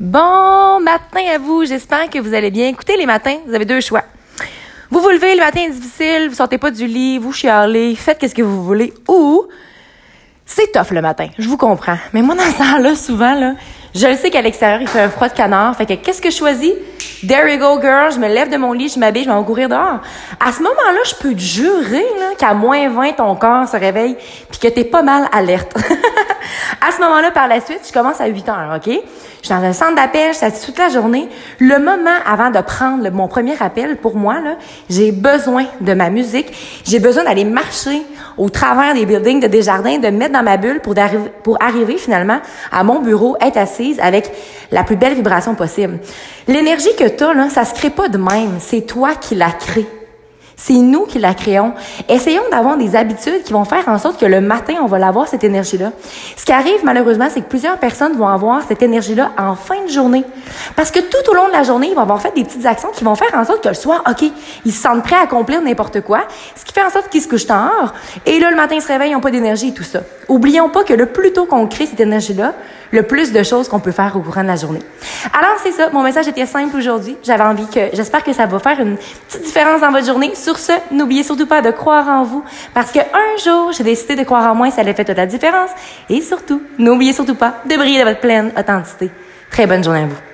Bon matin à vous, j'espère que vous allez bien. Écoutez, les matins, vous avez deux choix. Vous vous levez, le matin est difficile, vous sortez pas du lit, vous chialez, faites qu'est-ce que vous voulez, ou c'est tough le matin, je vous comprends. Mais moi, dans ce temps-là, souvent, là, je le sais qu'à l'extérieur, il fait un froid de canard. Fait que qu'est-ce que je choisis? There you go, girl. Je me lève de mon lit, je m'habille, je vais courir dehors. À ce moment-là, je peux te jurer qu'à moins 20, ton corps se réveille puis que t'es pas mal alerte. à ce moment-là, par la suite, je commence à 8 heures, OK? Je suis dans un centre d'appel, je suis toute la journée. Le moment avant de prendre mon premier appel, pour moi, j'ai besoin de ma musique. J'ai besoin d'aller marcher au travers des buildings de Desjardins, de me mettre dans ma bulle pour, pour arriver finalement à mon bureau, être assise avec la plus belle vibration possible. L'énergie que tu as, là, ça se crée pas de même. C'est toi qui la crée. C'est nous qui la créons. Essayons d'avoir des habitudes qui vont faire en sorte que le matin, on va l'avoir, cette énergie-là. Ce qui arrive, malheureusement, c'est que plusieurs personnes vont avoir cette énergie-là en fin de journée. Parce que tout au long de la journée, ils vont avoir fait des petites actions qui vont faire en sorte que le soir, OK, ils se sentent prêts à accomplir n'importe quoi, ce qui fait en sorte qu'ils se couchent tard. Et là, le matin, ils se réveillent, ils n'ont pas d'énergie et tout ça. Oublions pas que le plus tôt qu'on crée cette énergie-là, le plus de choses qu'on peut faire au courant de la journée. Alors, c'est ça. Mon message était simple aujourd'hui. J'avais envie que, j'espère que ça va faire une petite différence dans votre journée. Sur ce, n'oubliez surtout pas de croire en vous parce que un jour, j'ai décidé de croire en moi et ça allait fait toute la différence. Et surtout, n'oubliez surtout pas de briller de votre pleine authenticité. Très bonne journée à vous.